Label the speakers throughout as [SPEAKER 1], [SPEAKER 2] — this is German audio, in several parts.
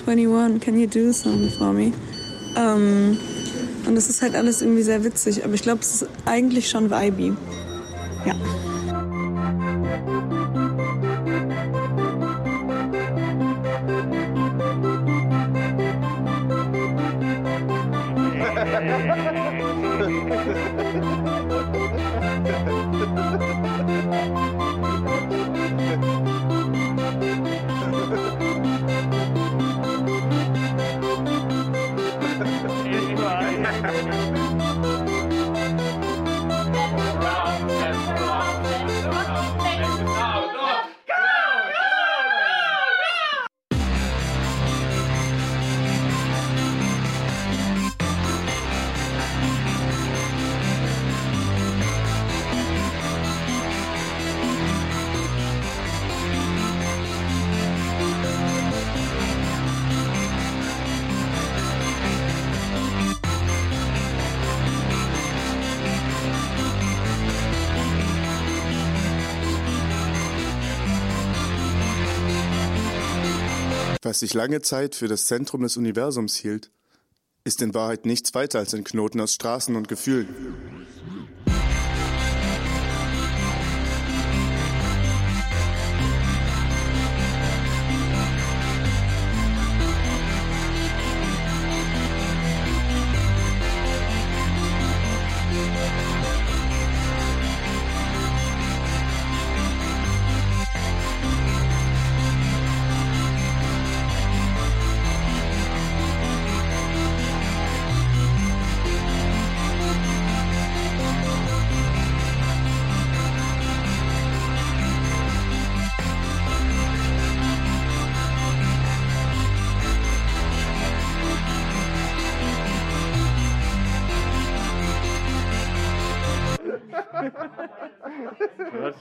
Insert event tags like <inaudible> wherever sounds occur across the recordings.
[SPEAKER 1] 21, can you do something for me? Ähm, und das ist halt alles irgendwie sehr witzig, aber ich glaube, es ist eigentlich schon vibey. Ja.
[SPEAKER 2] Was sich lange Zeit für das Zentrum des Universums hielt, ist in Wahrheit nichts weiter als ein Knoten aus Straßen und Gefühlen.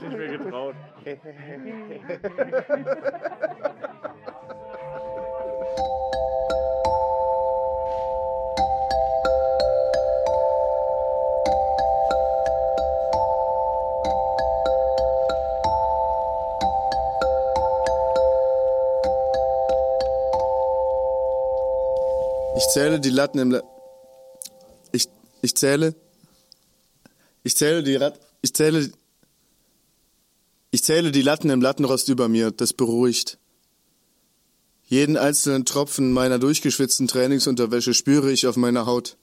[SPEAKER 3] Nicht mehr getraut.
[SPEAKER 2] Ich zähle die Latten im. La ich, ich zähle. Ich zähle die Rat. Ich zähle. Ich zähle die Latten im Lattenrost über mir. Das beruhigt. Jeden einzelnen Tropfen meiner durchgeschwitzten Trainingsunterwäsche spüre ich auf meiner Haut.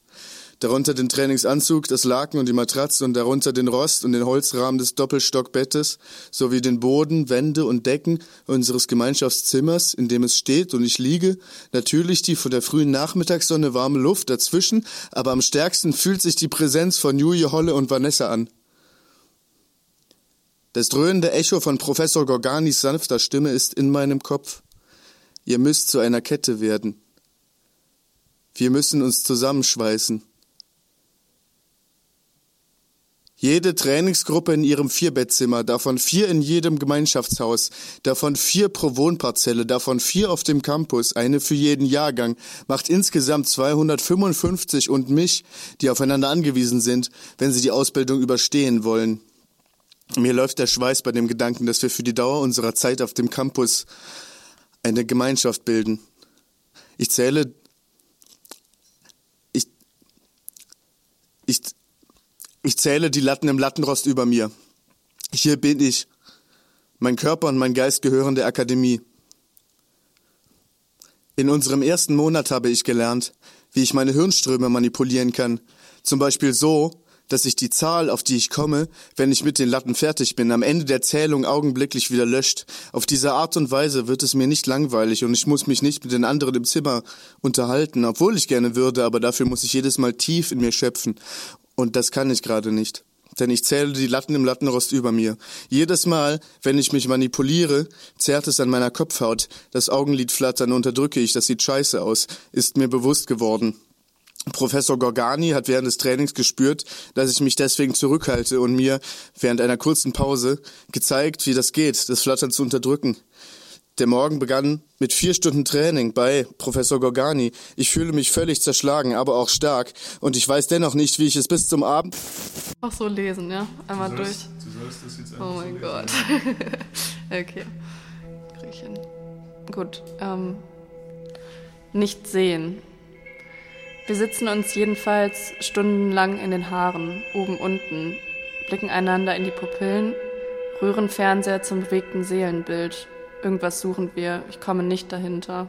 [SPEAKER 2] Darunter den Trainingsanzug, das Laken und die Matratze und darunter den Rost und den Holzrahmen des Doppelstockbettes sowie den Boden, Wände und Decken unseres Gemeinschaftszimmers, in dem es steht und ich liege. Natürlich die von der frühen Nachmittagssonne warme Luft dazwischen, aber am stärksten fühlt sich die Präsenz von Julie Holle und Vanessa an. Das dröhnende Echo von Professor Gorganis sanfter Stimme ist in meinem Kopf. Ihr müsst zu einer Kette werden. Wir müssen uns zusammenschweißen. Jede Trainingsgruppe in ihrem Vierbettzimmer, davon vier in jedem Gemeinschaftshaus, davon vier pro Wohnparzelle, davon vier auf dem Campus, eine für jeden Jahrgang, macht insgesamt 255 und mich, die aufeinander angewiesen sind, wenn sie die Ausbildung überstehen wollen. Mir läuft der Schweiß bei dem Gedanken, dass wir für die Dauer unserer Zeit auf dem Campus eine Gemeinschaft bilden. Ich zähle ich ich ich zähle die Latten im Lattenrost über mir. Hier bin ich. Mein Körper und mein Geist gehören der Akademie. In unserem ersten Monat habe ich gelernt, wie ich meine Hirnströme manipulieren kann. Zum Beispiel so, dass sich die Zahl, auf die ich komme, wenn ich mit den Latten fertig bin, am Ende der Zählung augenblicklich wieder löscht. Auf diese Art und Weise wird es mir nicht langweilig und ich muss mich nicht mit den anderen im Zimmer unterhalten, obwohl ich gerne würde, aber dafür muss ich jedes Mal tief in mir schöpfen. Und das kann ich gerade nicht. Denn ich zähle die Latten im Lattenrost über mir. Jedes Mal, wenn ich mich manipuliere, zerrt es an meiner Kopfhaut. Das Augenlid flattern unterdrücke ich, das sieht scheiße aus, ist mir bewusst geworden. Professor Gorgani hat während des Trainings gespürt, dass ich mich deswegen zurückhalte und mir während einer kurzen Pause gezeigt, wie das geht, das Flattern zu unterdrücken. Der Morgen begann mit vier Stunden Training bei Professor Gorgani. Ich fühle mich völlig zerschlagen, aber auch stark. Und ich weiß dennoch nicht, wie ich es bis zum Abend.
[SPEAKER 4] Auch so lesen, ja? Einmal
[SPEAKER 2] Du
[SPEAKER 4] durch.
[SPEAKER 2] sollst- du sollst das jetzt
[SPEAKER 4] Oh
[SPEAKER 2] einfach
[SPEAKER 4] mein
[SPEAKER 2] so
[SPEAKER 4] Gott. <laughs> okay. Krieg ich hin. Gut. Ähm, Nicht sehen. Wir sitzen uns jedenfalls stundenlang in den Haaren, oben unten, blicken einander in die Pupillen, rühren Fernseher zum bewegten Seelenbild. Irgendwas suchen wir, ich komme nicht dahinter.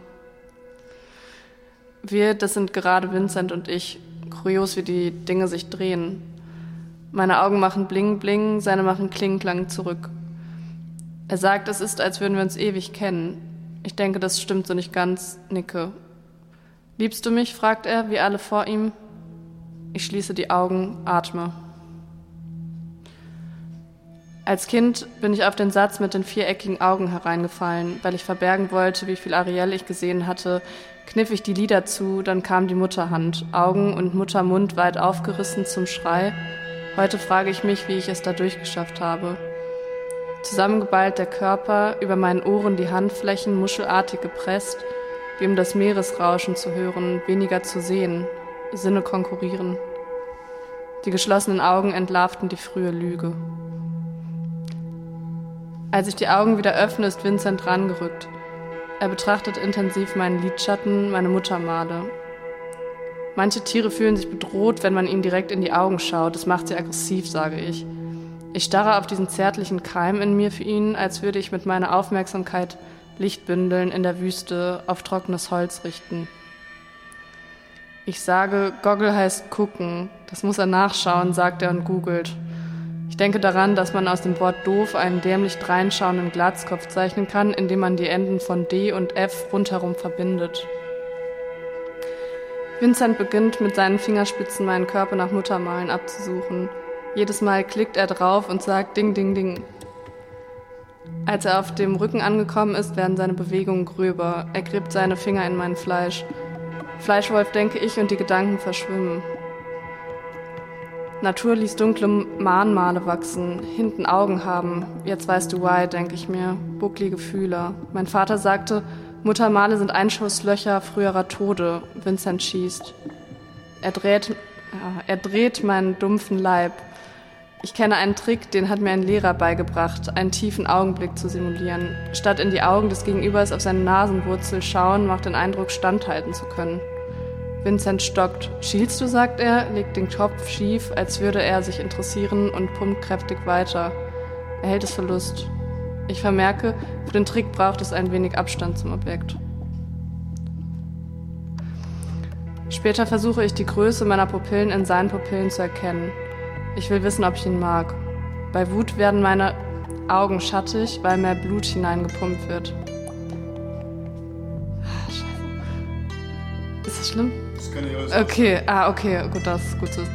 [SPEAKER 4] Wir, das sind gerade Vincent und ich, kurios wie die Dinge sich drehen. Meine Augen machen Bling Bling, seine machen Kling Klang zurück. Er sagt, es ist, als würden wir uns ewig kennen. Ich denke, das stimmt so nicht ganz, nicke. Liebst du mich? fragt er, wie alle vor ihm. Ich schließe die Augen, atme. Als Kind bin ich auf den Satz mit den viereckigen Augen hereingefallen, weil ich verbergen wollte, wie viel Ariel ich gesehen hatte, kniff ich die Lider zu, dann kam die Mutterhand, Augen und Muttermund weit aufgerissen zum Schrei. Heute frage ich mich, wie ich es da durchgeschafft habe. Zusammengeballt der Körper, über meinen Ohren die Handflächen muschelartig gepresst, wie um das Meeresrauschen zu hören, weniger zu sehen, Sinne konkurrieren. Die geschlossenen Augen entlarvten die frühe Lüge. Als ich die Augen wieder öffne, ist Vincent rangerückt. Er betrachtet intensiv meinen Lidschatten, meine Muttermale. Manche Tiere fühlen sich bedroht, wenn man ihnen direkt in die Augen schaut. Das macht sie aggressiv, sage ich. Ich starre auf diesen zärtlichen Keim in mir für ihn, als würde ich mit meiner Aufmerksamkeit Lichtbündeln in der Wüste auf trockenes Holz richten. Ich sage, Goggle heißt gucken. Das muss er nachschauen, sagt er und googelt. Ich denke daran, dass man aus dem Wort doof einen dämlich dreinschauenden Glatzkopf zeichnen kann, indem man die Enden von D und F rundherum verbindet. Vincent beginnt mit seinen Fingerspitzen meinen Körper nach Muttermalen abzusuchen. Jedes Mal klickt er drauf und sagt Ding, Ding, Ding. Als er auf dem Rücken angekommen ist, werden seine Bewegungen gröber. Er gräbt seine Finger in mein Fleisch. Fleischwolf denke ich und die Gedanken verschwimmen. Natur ließ dunkle Mahnmale wachsen, hinten Augen haben. Jetzt weißt du why, denke ich mir. Bucklige Fühler. Mein Vater sagte, Muttermale sind Einschusslöcher früherer Tode. Vincent schießt. Er dreht, er dreht meinen dumpfen Leib. Ich kenne einen Trick, den hat mir ein Lehrer beigebracht, einen tiefen Augenblick zu simulieren. Statt in die Augen des Gegenübers auf seine Nasenwurzel schauen, macht den Eindruck, standhalten zu können. Vincent stockt. Schielst du, sagt er, legt den Kopf schief, als würde er sich interessieren und pumpt kräftig weiter. Er hält es für Lust. Ich vermerke, für den Trick braucht es ein wenig Abstand zum Objekt. Später versuche ich die Größe meiner Pupillen in seinen Pupillen zu erkennen. Ich will wissen, ob ich ihn mag. Bei Wut werden meine Augen schattig, weil mehr Blut hineingepumpt wird. Ah, scheiße. Ist das schlimm? Das kann ich alles Okay, ah, okay, gut, das ist gut zu wissen.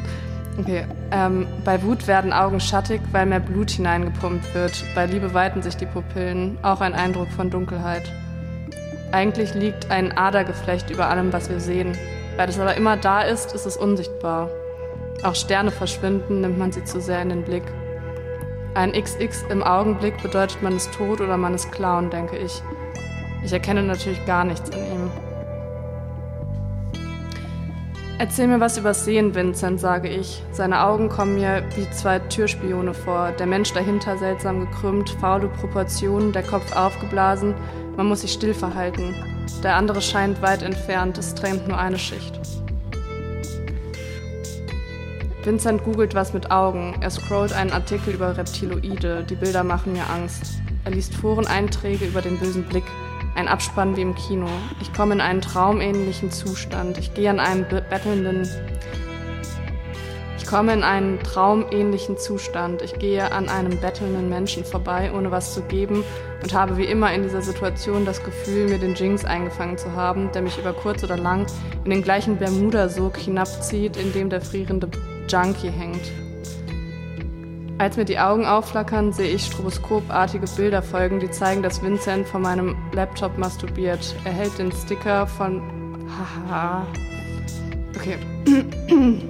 [SPEAKER 4] Okay, ähm, bei Wut werden Augen schattig, weil mehr Blut hineingepumpt wird. Bei Liebe weiten sich die Pupillen, auch ein Eindruck von Dunkelheit. Eigentlich liegt ein Adergeflecht über allem, was wir sehen. Weil es aber immer da ist, ist es unsichtbar. Auch Sterne verschwinden, nimmt man sie zu sehr in den Blick. Ein XX im Augenblick bedeutet, man ist tot oder man ist Clown, denke ich. Ich erkenne natürlich gar nichts in ihm. Erzähl mir was übers Sehen, Vincent, sage ich. Seine Augen kommen mir wie zwei Türspione vor. Der Mensch dahinter seltsam gekrümmt, faule Proportionen, der Kopf aufgeblasen. Man muss sich still verhalten. Der andere scheint weit entfernt, es drängt nur eine Schicht. Vincent googelt was mit Augen. Er scrollt einen Artikel über Reptiloide. Die Bilder machen mir Angst. Er liest Foreneinträge über den bösen Blick. Ein Abspann wie im Kino. Ich komme in einen traumähnlichen Zustand. Ich gehe an einem bettelnden. Ich komme in einen traumähnlichen Zustand. Ich gehe an einem bettelnden Menschen vorbei, ohne was zu geben und habe wie immer in dieser Situation das Gefühl, mir den Jinx eingefangen zu haben, der mich über kurz oder lang in den gleichen Bermuda-Sog hinabzieht, in dem der frierende Junkie hängt. Als mir die Augen aufflackern, sehe ich stroboskopartige Bilder folgen, die zeigen, dass Vincent von meinem Laptop masturbiert. Er hält den Sticker von. Haha. Okay. <clears throat>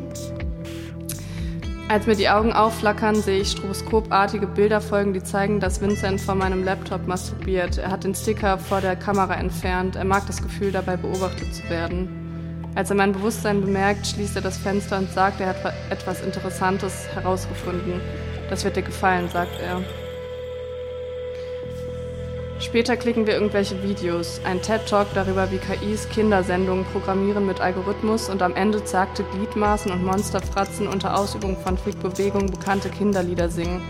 [SPEAKER 4] Als mir die Augen aufflackern, sehe ich stroboskopartige Bilder folgen, die zeigen, dass Vincent von meinem Laptop masturbiert. Er hat den Sticker vor der Kamera entfernt. Er mag das Gefühl, dabei beobachtet zu werden. Als er mein Bewusstsein bemerkt, schließt er das Fenster und sagt, er hat etwas Interessantes herausgefunden. Das wird dir gefallen, sagt er. Später klicken wir irgendwelche Videos, ein TED-Talk darüber, wie KIs Kindersendungen programmieren mit Algorithmus und am Ende zagte Gliedmaßen und Monsterfratzen unter Ausübung von Flickbewegung bekannte Kinderlieder singen.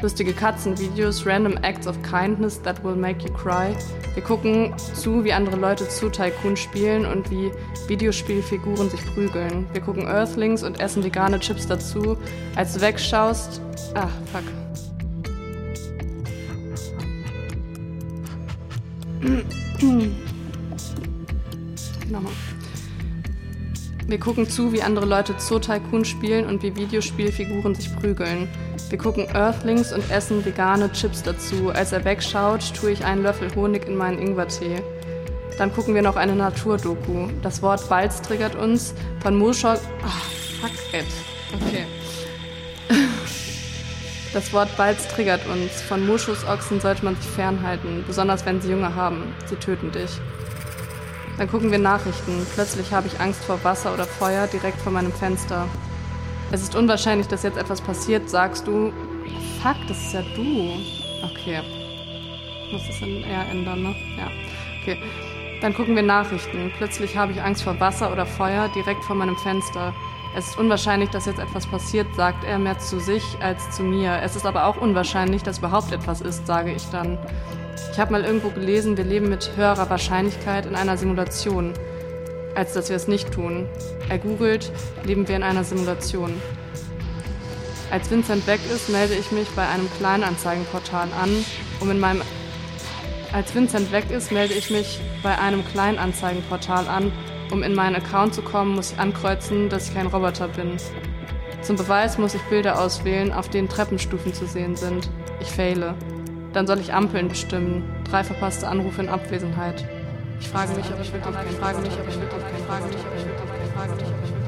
[SPEAKER 4] Lustige Katzenvideos, random acts of kindness that will make you cry. Wir gucken zu, wie andere Leute zu Tycoon spielen und wie Videospielfiguren sich prügeln. Wir gucken Earthlings und essen vegane Chips dazu. Als du wegschaust. Ah, fuck. <clears throat> Nochmal. Wir gucken zu, wie andere Leute Zoo Tycoon spielen und wie Videospielfiguren sich prügeln. Wir gucken Earthlings und essen vegane Chips dazu. Als er wegschaut, tue ich einen Löffel Honig in meinen Ingwertee. Dann gucken wir noch eine Naturdoku. Das Wort Balz triggert uns. Von Moschok. Ah, fuck it. Okay. Das Wort Balz triggert uns. Von Moschusochsen sollte man sich fernhalten, besonders wenn sie Junge haben. Sie töten dich. Dann gucken wir Nachrichten. Plötzlich habe ich Angst vor Wasser oder Feuer direkt vor meinem Fenster. Es ist unwahrscheinlich, dass jetzt etwas passiert, sagst du. Fuck, das ist ja du. Okay. Muss das dann eher ändern, ne? Ja. Okay. Dann gucken wir Nachrichten. Plötzlich habe ich Angst vor Wasser oder Feuer direkt vor meinem Fenster. Es ist unwahrscheinlich, dass jetzt etwas passiert, sagt er mehr zu sich als zu mir. Es ist aber auch unwahrscheinlich, dass überhaupt etwas ist, sage ich dann. Ich habe mal irgendwo gelesen, wir leben mit höherer Wahrscheinlichkeit in einer Simulation als dass wir es nicht tun. Er googelt, leben wir in einer Simulation. Als Vincent weg ist, melde ich mich bei einem Kleinanzeigenportal an, um in meinem als Vincent weg ist, melde ich mich bei einem Kleinanzeigenportal an. Um in meinen Account zu kommen, muss ich ankreuzen, dass ich kein Roboter bin. Zum Beweis muss ich Bilder auswählen, auf denen Treppenstufen zu sehen sind. Ich fehle. Dann soll ich Ampeln bestimmen. Drei verpasste Anrufe in Abwesenheit. Ich frage mich, ob ich wirklich kein Frage mich, ob ich wirklich kein Frage mich, ob ich wirklich kein Frage mich, ob ich wirklich kein Frage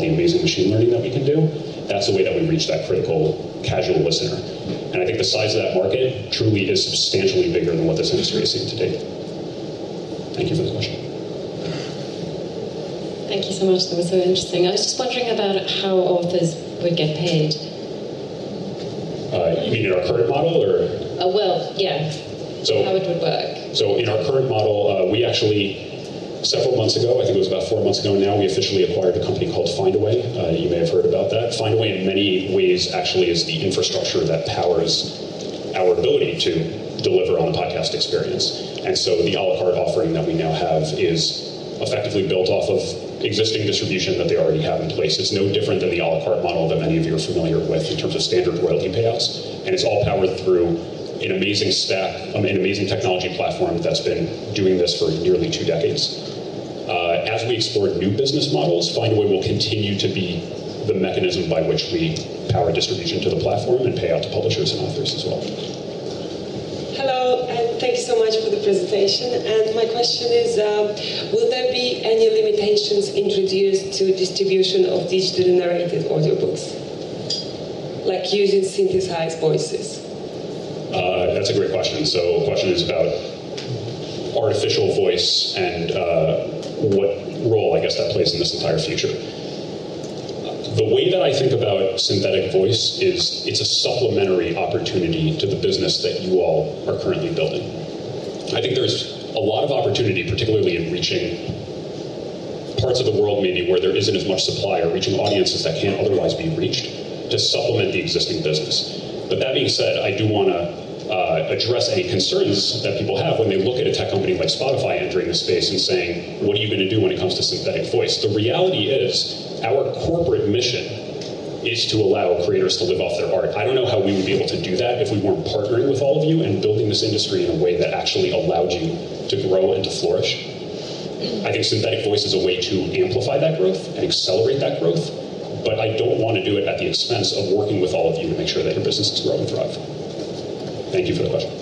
[SPEAKER 5] machine learning that we can do, that's the way that we reach that critical casual listener. And I think the size of that market truly is substantially bigger than what this industry is seeing today. Thank you for the question.
[SPEAKER 6] Thank you so much. That was so interesting. I was just wondering about how authors would get paid.
[SPEAKER 5] Uh, you mean in our current model, or?
[SPEAKER 6] Uh, well, yeah.
[SPEAKER 5] So
[SPEAKER 6] how it would work.
[SPEAKER 5] So in our current model, uh, we actually several months ago, I think it was about four months ago now, we officially acquired a company called Findaway. Uh, you may have heard about that. Findaway, in many ways, actually is the infrastructure that powers our ability to deliver on the podcast experience. And so the a la carte offering that we now have is effectively built off of existing distribution that they already have in place. It's no different than the a la carte model that many of you are familiar with in terms of standard royalty payouts. And it's all powered through an amazing stack, um, an amazing technology platform that's been doing this for nearly two decades. As we explore new business models, Findaway will continue to be the mechanism by which we power distribution to the platform and pay out to publishers and authors as well.
[SPEAKER 7] Hello, and thank you so much for the presentation. And my question is, uh, will there be any limitations introduced to distribution of digitally narrated audiobooks? Like using synthesized voices?
[SPEAKER 5] Uh, that's a great question. So the question is about artificial voice and uh, what role I guess that plays in this entire future. The way that I think about synthetic voice is it's a supplementary opportunity to the business that you all are currently building. I think there's a lot of opportunity, particularly in reaching parts of the world maybe where there isn't as much supply or reaching audiences that can't otherwise be reached to supplement the existing business. But that being said, I do want to uh, address any concerns that people have when they look at a tech company like Spotify entering the space and saying, what are you going to do when it comes to synthetic voice? The reality is, our corporate mission is to allow creators to live off their art. I don't know how we would be able to do that if we weren't partnering with all of you and building this industry in a way that actually allowed you to grow and to flourish. I think synthetic voice is a way to amplify that growth and accelerate that growth, but I don't want to do it at the expense of working with all of you to make sure that your businesses grow and thrive. Thank you for the question.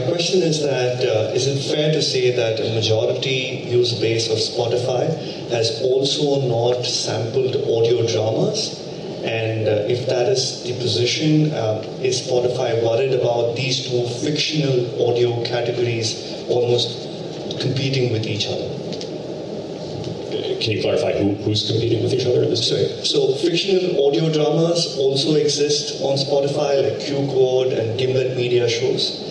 [SPEAKER 8] My question is that uh, is it fair to say that a majority user base of Spotify has also not sampled audio dramas? And uh, if that is the position, uh, is Spotify worried about these two fictional audio categories almost competing with each other?
[SPEAKER 5] Can you clarify who, who's competing with each other in this?
[SPEAKER 8] Sorry. So fictional audio dramas also exist on Spotify, like Q Code and Gimlet Media shows.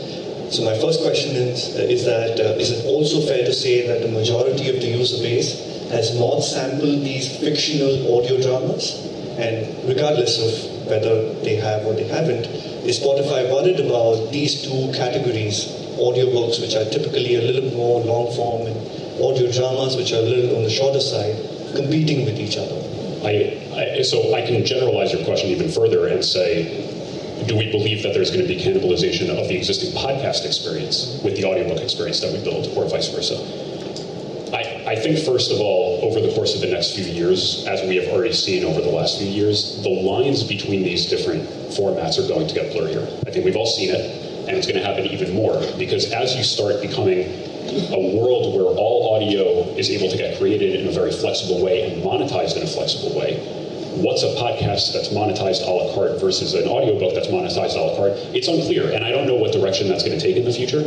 [SPEAKER 8] So my first question is: uh, Is that uh, is it also fair to say that the majority of the user base has not sampled these fictional audio dramas? And regardless of whether they have or they haven't, is Spotify worried about these two categories, audiobooks, which are typically a little more long form and audio dramas, which are a little on the shorter side, competing with each other?
[SPEAKER 5] I, I, so I can generalize your question even further and say, do we believe that there's going to be cannibalization of the existing podcast experience with the audiobook experience that we build, or vice versa? I, I think, first of all, over the course of the next few years, as we have already seen over the last few years, the lines between these different formats are going to get blurrier. I think we've all seen it, and it's going to happen even more because as you start becoming a world where all audio is able to get created in a very flexible way and monetized in a flexible way. What's a podcast that's monetized a la carte versus an audiobook that's monetized a la carte? It's unclear, and I don't know what direction that's going to take in the future.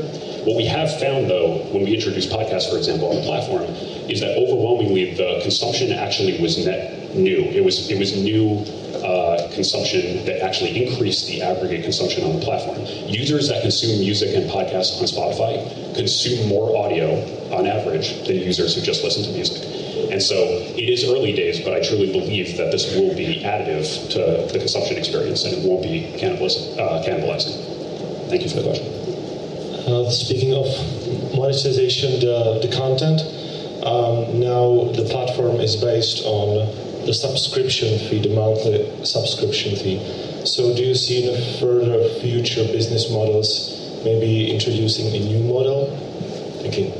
[SPEAKER 5] What we have found, though, when we introduce podcasts, for example, on the platform, is that overwhelmingly the consumption actually was net new. It was it was new uh, consumption that actually increased the aggregate consumption on the platform. Users that consume music and podcasts on Spotify consume more audio on average than users who just listen to music. And so it is early days, but I truly believe that this will be additive to the consumption experience and it won't be uh, cannibalizing. Thank you for the question.
[SPEAKER 9] Uh, speaking of monetization, the, the content, um, now the platform is based on the subscription fee, the monthly subscription fee. So do you see in the further future business models maybe introducing a new model? Thank you.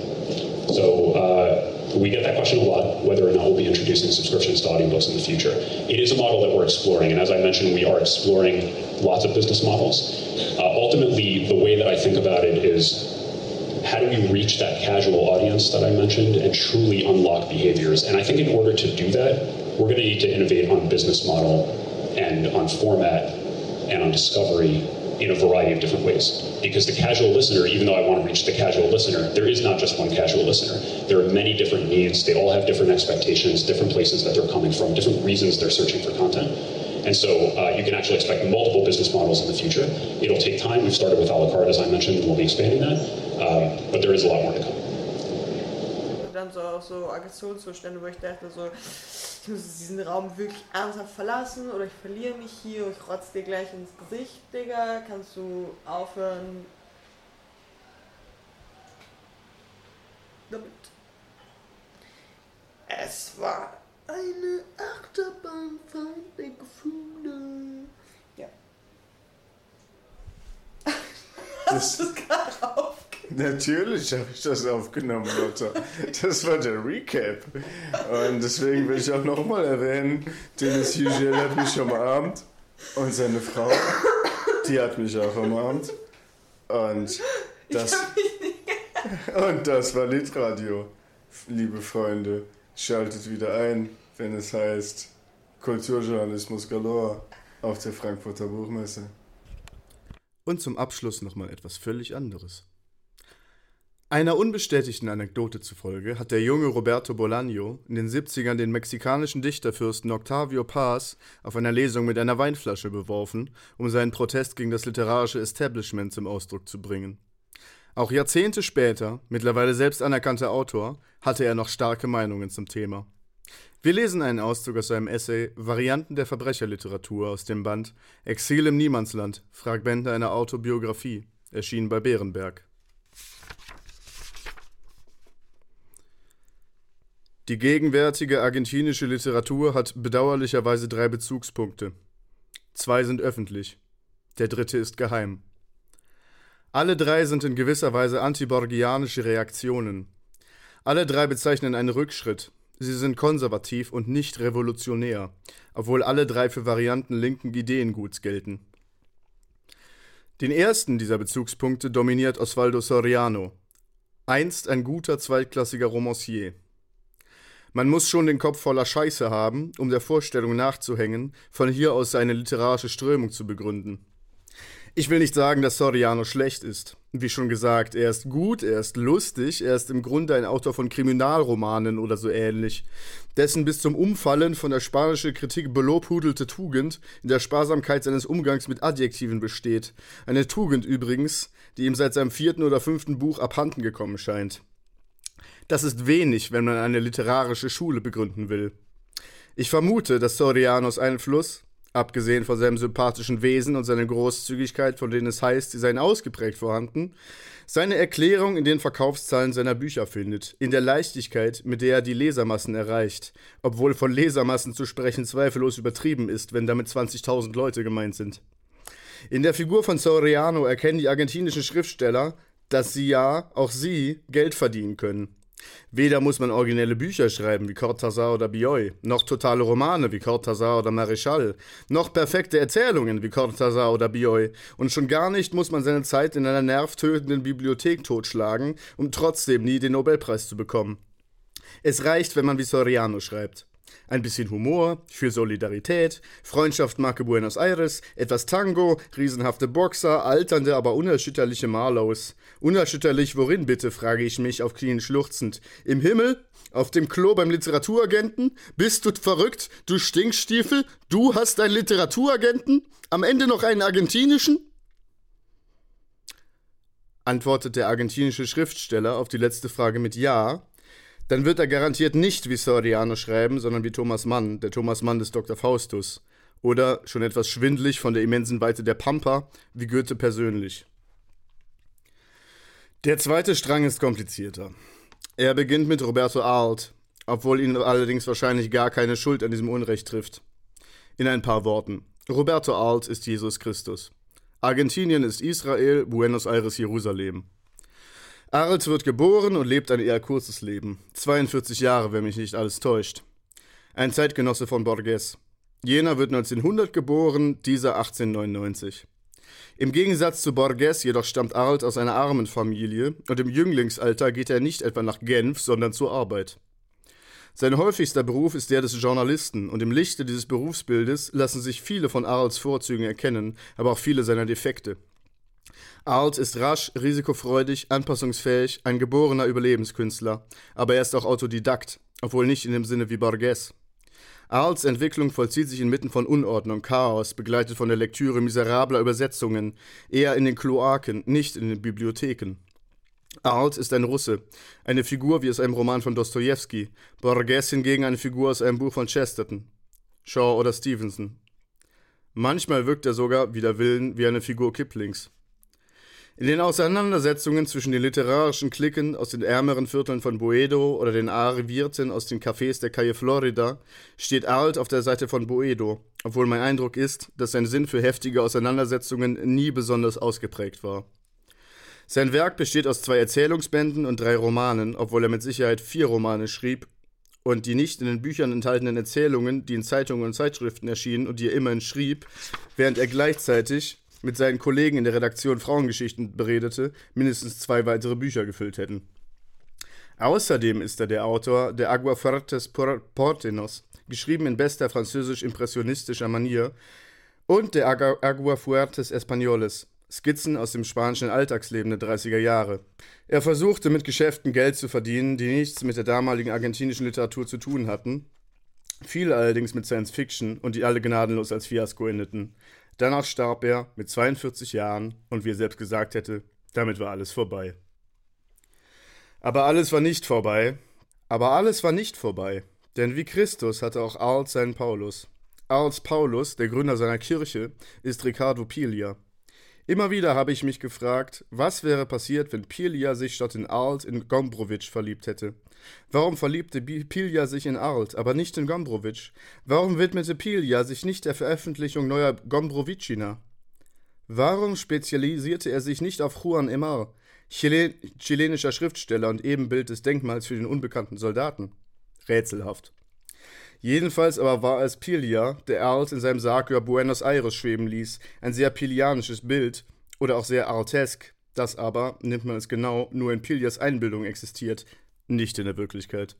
[SPEAKER 5] So uh, we get that question a lot, whether or not we'll be introducing subscriptions to audiobooks in the future. It is a model that we're exploring, and as I mentioned, we are exploring lots of business models. Uh, ultimately, the way that I think about it is how do we reach that casual audience that I mentioned and truly unlock behaviors? And I think in order to do that, we're going to need to innovate on business model and on format and on discovery in a variety of different ways. Because the casual listener, even though I want to reach the casual listener, there is not just one casual listener. There are many different needs. They all have different expectations, different places that they're coming from, different reasons they're searching for content. And so uh, you can actually expect multiple business models in the future. It'll take time. We've started with a la carte, as I mentioned, and we'll be expanding that. Um, but there is a lot more to come.
[SPEAKER 10] Dann so auch so Aggressionszustände, wo ich dachte so, ich muss diesen Raum wirklich ernsthaft verlassen oder ich verliere mich hier, ich rotze dir gleich ins Gesicht, Digga. Kannst du aufhören? Damit. Es war eine Achterbahnfahrt der Gefühle. Ja. Hast du es gerade auf?
[SPEAKER 3] Natürlich habe ich das aufgenommen, Lotta. Das war der Recap. Und deswegen will ich auch nochmal erwähnen, Dennis Hugel hat mich umarmt und seine Frau, die hat mich auch umarmt. Und das, <laughs> und das war Litradio. Liebe Freunde, schaltet wieder ein, wenn es heißt Kulturjournalismus galore auf der Frankfurter Buchmesse.
[SPEAKER 2] Und zum Abschluss nochmal etwas völlig anderes. Einer unbestätigten Anekdote zufolge hat der junge Roberto Bolaño in den 70ern den mexikanischen Dichterfürsten Octavio Paz auf einer Lesung mit einer Weinflasche beworfen, um seinen Protest gegen das literarische Establishment zum Ausdruck zu bringen. Auch Jahrzehnte später, mittlerweile selbst anerkannter Autor, hatte er noch starke Meinungen zum Thema. Wir lesen einen Auszug aus seinem Essay Varianten der Verbrecherliteratur aus dem Band Exil im Niemandsland, Fragmente einer Autobiografie, erschienen bei Bärenberg. Die gegenwärtige argentinische Literatur hat bedauerlicherweise drei Bezugspunkte. Zwei sind öffentlich, der dritte ist geheim. Alle drei sind in gewisser Weise antiborgianische Reaktionen. Alle drei bezeichnen einen Rückschritt. Sie sind konservativ und nicht revolutionär, obwohl alle drei für Varianten linken Ideenguts gelten. Den ersten dieser Bezugspunkte dominiert Osvaldo Soriano, einst ein guter zweitklassiger Romancier. Man muss schon den Kopf voller Scheiße haben, um der Vorstellung nachzuhängen, von hier aus seine literarische Strömung zu begründen. Ich will nicht sagen, dass Soriano schlecht ist. Wie schon gesagt, er ist gut, er ist lustig, er ist im Grunde ein Autor von Kriminalromanen oder so ähnlich, dessen bis zum Umfallen von der spanischen Kritik belobhudelte Tugend in der Sparsamkeit seines Umgangs mit Adjektiven besteht. Eine Tugend übrigens, die ihm seit seinem vierten oder fünften Buch abhanden gekommen scheint. Das ist wenig, wenn man eine literarische Schule begründen will. Ich vermute, dass Sorianos Einfluss, abgesehen von seinem sympathischen Wesen und seiner Großzügigkeit, von denen es heißt, sie seien ausgeprägt vorhanden, seine Erklärung in den Verkaufszahlen seiner Bücher findet, in der Leichtigkeit, mit der er die Lesermassen erreicht, obwohl von Lesermassen zu sprechen zweifellos übertrieben ist, wenn damit 20.000 Leute gemeint sind. In der Figur von Soriano erkennen die argentinischen Schriftsteller, dass sie ja, auch sie, Geld verdienen können. Weder muss man originelle Bücher schreiben wie Cortázar oder Bioy, noch totale Romane wie Cortázar oder Marischal, noch perfekte Erzählungen wie Cortázar oder Bioy, und schon gar nicht muss man seine Zeit in einer nervtötenden Bibliothek totschlagen, um trotzdem nie den Nobelpreis zu bekommen. Es reicht, wenn man wie Soriano schreibt. Ein bisschen Humor, für Solidarität, Freundschaft Marke Buenos Aires, etwas Tango, riesenhafte Boxer, alternde, aber unerschütterliche Marlows. Unerschütterlich worin bitte, frage ich mich auf Knien schluchzend. Im Himmel? Auf dem Klo beim Literaturagenten? Bist du verrückt, du Stinkstiefel? Du hast einen Literaturagenten? Am Ende noch einen argentinischen? Antwortet der argentinische Schriftsteller auf die letzte Frage mit Ja, dann wird er garantiert nicht wie Soriano schreiben, sondern wie Thomas Mann, der Thomas Mann des Dr. Faustus. Oder, schon etwas schwindlig von der immensen Weite der Pampa, wie Goethe persönlich. Der zweite Strang ist komplizierter. Er beginnt mit Roberto Arlt, obwohl ihn allerdings wahrscheinlich gar keine Schuld an diesem Unrecht trifft. In ein paar Worten. Roberto Arlt ist Jesus Christus. Argentinien ist Israel, Buenos Aires Jerusalem. Arlt wird geboren und lebt ein eher kurzes Leben. 42 Jahre, wenn mich nicht alles täuscht. Ein Zeitgenosse von Borges. Jener wird 1900 geboren, dieser 1899. Im Gegensatz zu Borges jedoch stammt Arlt aus einer armen Familie und im Jünglingsalter geht er nicht etwa nach Genf, sondern zur Arbeit. Sein häufigster Beruf ist der des Journalisten und im Lichte dieses Berufsbildes lassen sich viele von Arlts Vorzügen erkennen, aber auch viele seiner Defekte. Arlt ist rasch, risikofreudig, anpassungsfähig, ein geborener Überlebenskünstler, aber er ist auch Autodidakt, obwohl nicht in dem Sinne wie Borges. Arls Entwicklung vollzieht sich inmitten von Unordnung, Chaos, begleitet von der Lektüre miserabler Übersetzungen, eher in den Kloaken, nicht in den Bibliotheken. Arlt ist ein Russe, eine Figur wie aus einem Roman von Dostoevsky, Borges hingegen eine Figur aus einem Buch von Chesterton, Shaw oder Stevenson. Manchmal wirkt er sogar, wider Willen, wie eine Figur Kiplings. In den Auseinandersetzungen zwischen den literarischen Klicken aus den ärmeren Vierteln von Boedo oder den Arrivierten aus den Cafés der Calle Florida steht Arlt auf der Seite von Boedo, obwohl mein Eindruck ist, dass sein Sinn für heftige Auseinandersetzungen nie besonders ausgeprägt war. Sein Werk besteht aus zwei Erzählungsbänden und drei Romanen, obwohl er mit Sicherheit vier Romane schrieb und die nicht in den Büchern enthaltenen Erzählungen, die in Zeitungen und Zeitschriften erschienen und die er immerhin schrieb, während er gleichzeitig mit seinen Kollegen in der Redaktion Frauengeschichten beredete, mindestens zwei weitere Bücher gefüllt hätten. Außerdem ist er der Autor der Aguafuertes Portenos, geschrieben in bester französisch-impressionistischer Manier, und der Aguafuertes Españoles, Skizzen aus dem spanischen Alltagsleben der 30er Jahre. Er versuchte mit Geschäften Geld zu verdienen, die nichts mit der damaligen argentinischen Literatur zu tun hatten, viele allerdings mit Science Fiction und die alle gnadenlos als Fiasko endeten. Danach starb er mit 42 Jahren und wie er selbst gesagt hätte, damit war alles vorbei. Aber alles war nicht vorbei. Aber alles war nicht vorbei. Denn wie Christus hatte auch Arlt seinen Paulus. Arls Paulus, der Gründer seiner Kirche, ist Riccardo Piglia. Immer wieder habe ich mich gefragt, was wäre passiert, wenn Piglia sich statt in Arlt in Gombrowicz verliebt hätte. Warum verliebte Piglia sich in Arlt, aber nicht in Gombrowicz? Warum widmete Piglia sich nicht der Veröffentlichung neuer Gombrowicina? Warum spezialisierte er sich nicht auf Juan Emar, Chilen chilenischer Schriftsteller und Ebenbild des Denkmals für den unbekannten Soldaten? Rätselhaft. Jedenfalls aber war es Pilia, der Earls in seinem Sarg über Buenos Aires schweben ließ, ein sehr pilianisches Bild oder auch sehr artesk, das aber, nimmt man es genau, nur in Pilias Einbildung existiert, nicht in der Wirklichkeit.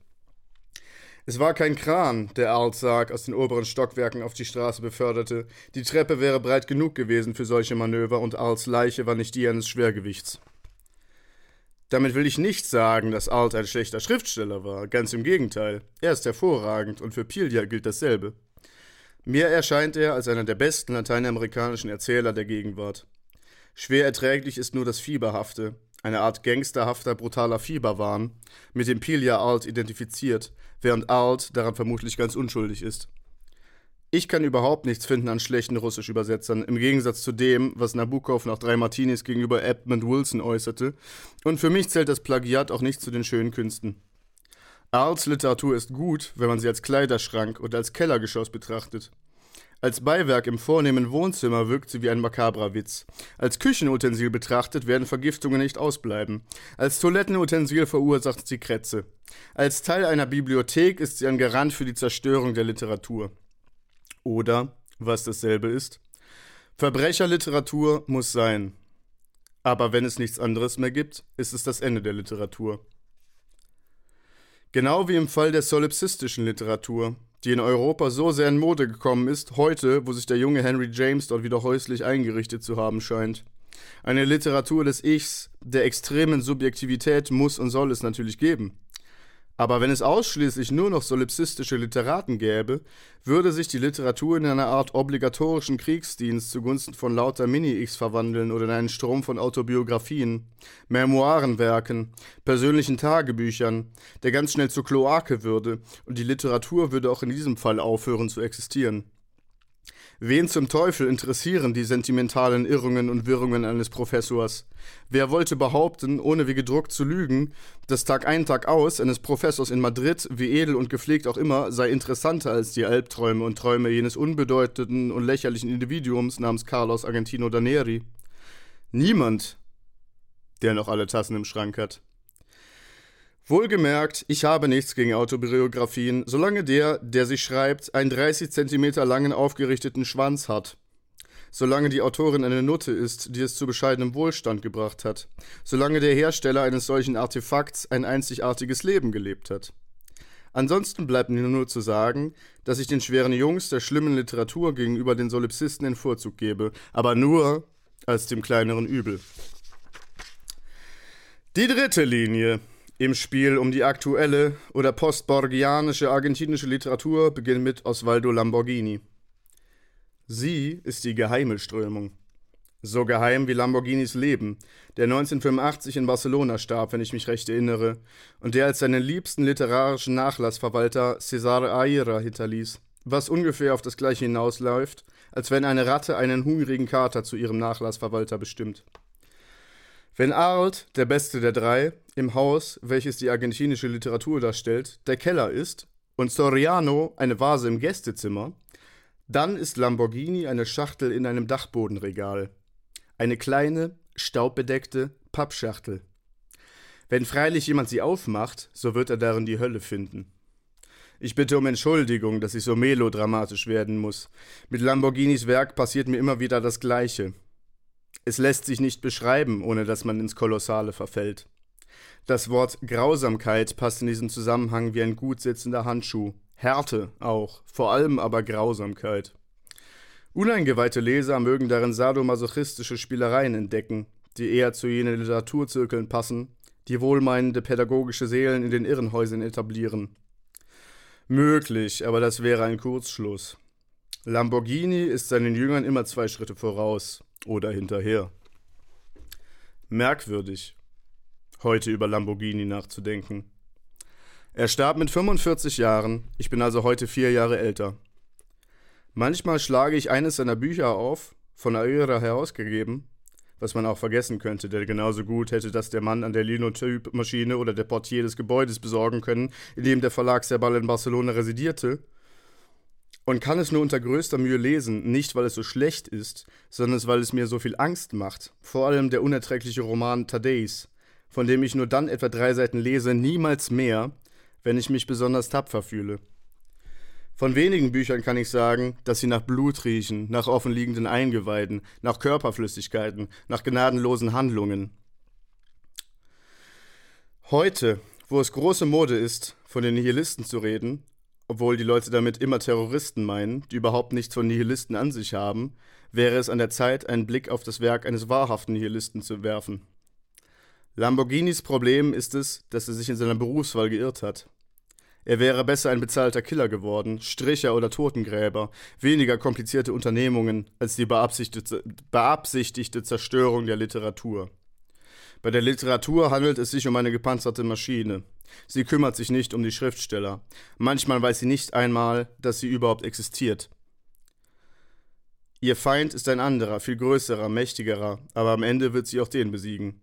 [SPEAKER 2] Es war kein Kran, der Earls Sarg aus den oberen Stockwerken auf die Straße beförderte. Die Treppe wäre breit genug gewesen für solche Manöver und Earls Leiche war nicht die eines Schwergewichts. Damit will ich nicht sagen, dass Alt ein schlechter Schriftsteller war, ganz im Gegenteil. Er ist hervorragend und für Piglia gilt dasselbe. Mir erscheint er als einer der besten lateinamerikanischen Erzähler der Gegenwart. Schwer erträglich ist nur das Fieberhafte, eine Art gangsterhafter, brutaler Fieberwahn, mit dem Piglia Alt identifiziert, während Alt daran vermutlich ganz unschuldig ist. Ich kann überhaupt nichts finden an schlechten Russisch-Übersetzern, im Gegensatz zu dem, was Nabokov nach drei Martinis gegenüber Edmund Wilson äußerte. Und für mich zählt das Plagiat auch nicht zu den schönen Künsten. Arls Literatur ist gut, wenn man sie als Kleiderschrank oder als Kellergeschoss betrachtet. Als Beiwerk im vornehmen Wohnzimmer wirkt sie wie ein makabrer Witz. Als Küchenutensil betrachtet werden Vergiftungen nicht ausbleiben. Als Toilettenutensil verursacht sie Krätze. Als Teil einer Bibliothek ist sie ein Garant für die Zerstörung der Literatur. Oder, was dasselbe ist, Verbrecherliteratur muss sein. Aber wenn es nichts anderes mehr gibt, ist es das Ende der Literatur. Genau wie im Fall der solipsistischen Literatur, die in Europa so sehr in Mode gekommen ist, heute, wo sich der junge Henry James dort wieder häuslich eingerichtet zu haben scheint. Eine Literatur des Ichs, der extremen Subjektivität muss und soll es natürlich geben. Aber wenn es ausschließlich nur noch solipsistische Literaten gäbe, würde sich die Literatur in eine Art obligatorischen Kriegsdienst zugunsten von lauter Mini-Ichs verwandeln oder in einen Strom von Autobiografien, Memoirenwerken, persönlichen Tagebüchern, der ganz schnell zur Kloake würde, und die Literatur würde auch in diesem Fall aufhören zu existieren. Wen zum Teufel interessieren die sentimentalen Irrungen und Wirrungen eines Professors? Wer wollte behaupten, ohne wie gedruckt zu lügen, dass Tag ein, Tag aus eines Professors in Madrid, wie edel und gepflegt auch immer, sei interessanter als die Albträume und Träume jenes unbedeutenden und lächerlichen Individuums namens Carlos Argentino Daneri? Niemand, der noch alle Tassen im Schrank hat. Wohlgemerkt, ich habe nichts gegen Autobiografien, solange der, der sie schreibt, einen 30 cm langen aufgerichteten Schwanz hat. Solange die Autorin eine Nutte ist, die es zu bescheidenem Wohlstand gebracht hat. Solange der Hersteller eines solchen Artefakts ein einzigartiges Leben gelebt hat. Ansonsten bleibt mir nur zu sagen, dass ich den schweren Jungs der schlimmen Literatur gegenüber den Solipsisten den Vorzug gebe, aber nur als dem kleineren Übel. Die dritte Linie. Im Spiel um die aktuelle oder postborgianische argentinische Literatur beginnt mit Osvaldo Lamborghini. Sie ist die geheime Strömung. So geheim wie Lamborghinis Leben, der 1985 in Barcelona starb, wenn ich mich recht erinnere, und der als seinen liebsten literarischen Nachlassverwalter Cesare Aira hinterließ, was ungefähr auf das gleiche hinausläuft, als wenn eine Ratte einen hungrigen Kater zu ihrem Nachlassverwalter bestimmt. Wenn Arlt, der beste der drei, im Haus, welches die argentinische Literatur darstellt, der Keller ist und Soriano eine Vase im Gästezimmer, dann ist Lamborghini eine Schachtel in einem Dachbodenregal. Eine kleine, staubbedeckte Pappschachtel. Wenn freilich jemand sie aufmacht, so wird er darin die Hölle finden. Ich bitte um Entschuldigung, dass ich so melodramatisch werden muss. Mit Lamborghinis Werk passiert mir immer wieder das Gleiche. Es lässt sich nicht beschreiben, ohne dass man ins Kolossale verfällt. Das Wort Grausamkeit passt in diesem Zusammenhang wie ein gut sitzender Handschuh. Härte auch, vor allem aber Grausamkeit. Uneingeweihte Leser mögen darin sadomasochistische Spielereien entdecken, die eher zu jenen Literaturzirkeln passen, die wohlmeinende pädagogische Seelen in den Irrenhäusern etablieren. Möglich, aber das wäre ein Kurzschluss. Lamborghini ist seinen Jüngern immer zwei Schritte voraus oder hinterher. Merkwürdig, heute über Lamborghini nachzudenken. Er starb mit 45 Jahren, ich bin also heute vier Jahre älter. Manchmal schlage ich eines seiner Bücher auf, von Aira herausgegeben, was man auch vergessen könnte, der genauso gut hätte das der Mann an der Linotyp-Maschine oder der Portier des Gebäudes besorgen können, in dem der Verlag Serbal in Barcelona residierte, und kann es nur unter größter Mühe lesen, nicht weil es so schlecht ist, sondern weil es mir so viel Angst macht, vor allem der unerträgliche Roman Thaddäus, von dem ich nur dann etwa drei Seiten lese, niemals mehr, wenn ich mich besonders tapfer fühle. Von wenigen Büchern kann ich sagen, dass sie nach Blut riechen, nach offenliegenden Eingeweiden, nach Körperflüssigkeiten, nach gnadenlosen Handlungen. Heute, wo es große Mode ist, von den Nihilisten zu reden, obwohl die Leute damit immer Terroristen meinen, die überhaupt nichts von Nihilisten an sich haben, wäre es an der Zeit, einen Blick auf das Werk eines wahrhaften Nihilisten zu werfen. Lamborghinis Problem ist es, dass er sich in seiner Berufswahl geirrt hat. Er wäre besser ein bezahlter Killer geworden, Stricher oder Totengräber, weniger komplizierte Unternehmungen als die beabsichtigte, beabsichtigte Zerstörung der Literatur. Bei der Literatur handelt es sich um eine gepanzerte Maschine. Sie kümmert sich nicht um die Schriftsteller. Manchmal weiß sie nicht einmal, dass sie überhaupt existiert. Ihr Feind ist ein anderer, viel größerer, mächtigerer, aber am Ende wird sie auch den besiegen.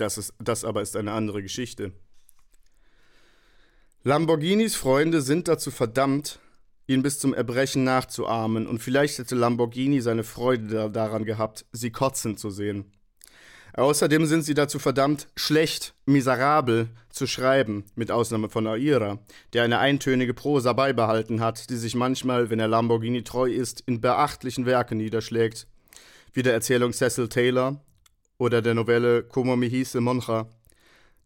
[SPEAKER 2] Das, ist, das aber ist eine andere Geschichte. Lamborghinis Freunde sind dazu verdammt, ihn bis zum Erbrechen nachzuahmen, und vielleicht hätte Lamborghini seine Freude daran gehabt, sie kotzen zu sehen. Außerdem sind sie dazu verdammt, schlecht, miserabel zu schreiben, mit Ausnahme von Aira, der eine eintönige Prosa beibehalten hat, die sich manchmal, wenn er Lamborghini treu ist, in beachtlichen Werken niederschlägt, wie der Erzählung Cecil Taylor oder der Novelle Como mi hieße Monja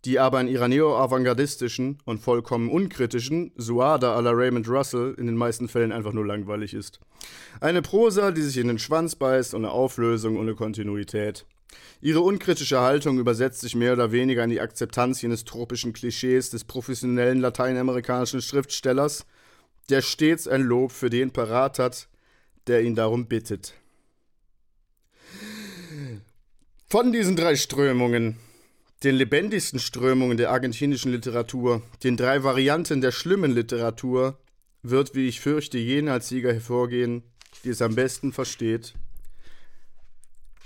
[SPEAKER 2] die aber in ihrer neo-avantgardistischen und vollkommen unkritischen Suada à la Raymond Russell in den meisten Fällen einfach nur langweilig ist. Eine Prosa, die sich in den Schwanz beißt, ohne Auflösung, ohne Kontinuität. Ihre unkritische Haltung übersetzt sich mehr oder weniger in die Akzeptanz jenes tropischen Klischees des professionellen lateinamerikanischen Schriftstellers, der stets ein Lob für den parat hat, der ihn darum bittet. Von diesen drei Strömungen den lebendigsten Strömungen der argentinischen Literatur, den drei Varianten der schlimmen Literatur, wird, wie ich fürchte, jener als Sieger hervorgehen, die es am besten versteht.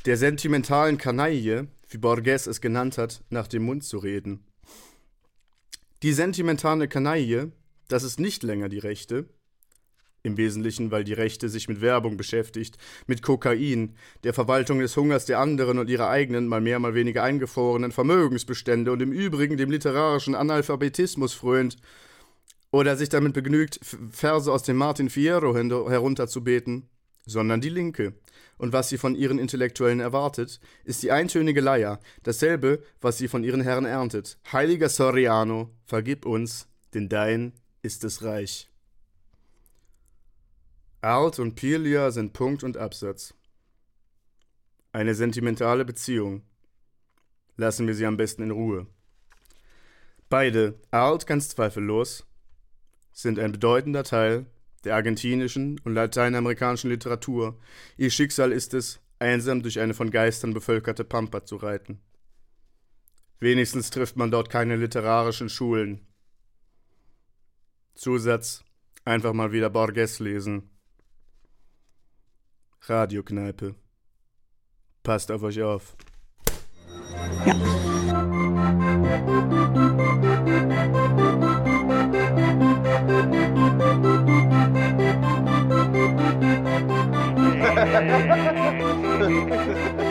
[SPEAKER 2] Der sentimentalen Kanaille, wie Borges es genannt hat, nach dem Mund zu reden. Die sentimentale Kanaille, das ist nicht länger die Rechte, im Wesentlichen, weil die Rechte sich mit Werbung beschäftigt, mit Kokain, der Verwaltung des Hungers der anderen und ihrer eigenen, mal mehr, mal weniger eingefrorenen Vermögensbestände und im Übrigen dem literarischen Analphabetismus frönt. Oder sich damit begnügt, Verse aus dem Martin Fierro herunterzubeten, sondern die Linke. Und was sie von ihren Intellektuellen erwartet, ist die eintönige Leier, dasselbe, was sie von ihren Herren erntet. Heiliger Soriano, vergib uns, denn dein ist das Reich. Alt und Pilia sind Punkt und Absatz. Eine sentimentale Beziehung. Lassen wir sie am besten in Ruhe. Beide, Alt ganz zweifellos, sind ein bedeutender Teil der argentinischen und lateinamerikanischen Literatur. Ihr Schicksal ist es, einsam durch eine von Geistern bevölkerte Pampa zu reiten. Wenigstens trifft man dort keine literarischen Schulen. Zusatz: einfach mal wieder Borges lesen. Radiokneipe. Passt auf euch auf.
[SPEAKER 1] Ja. <laughs>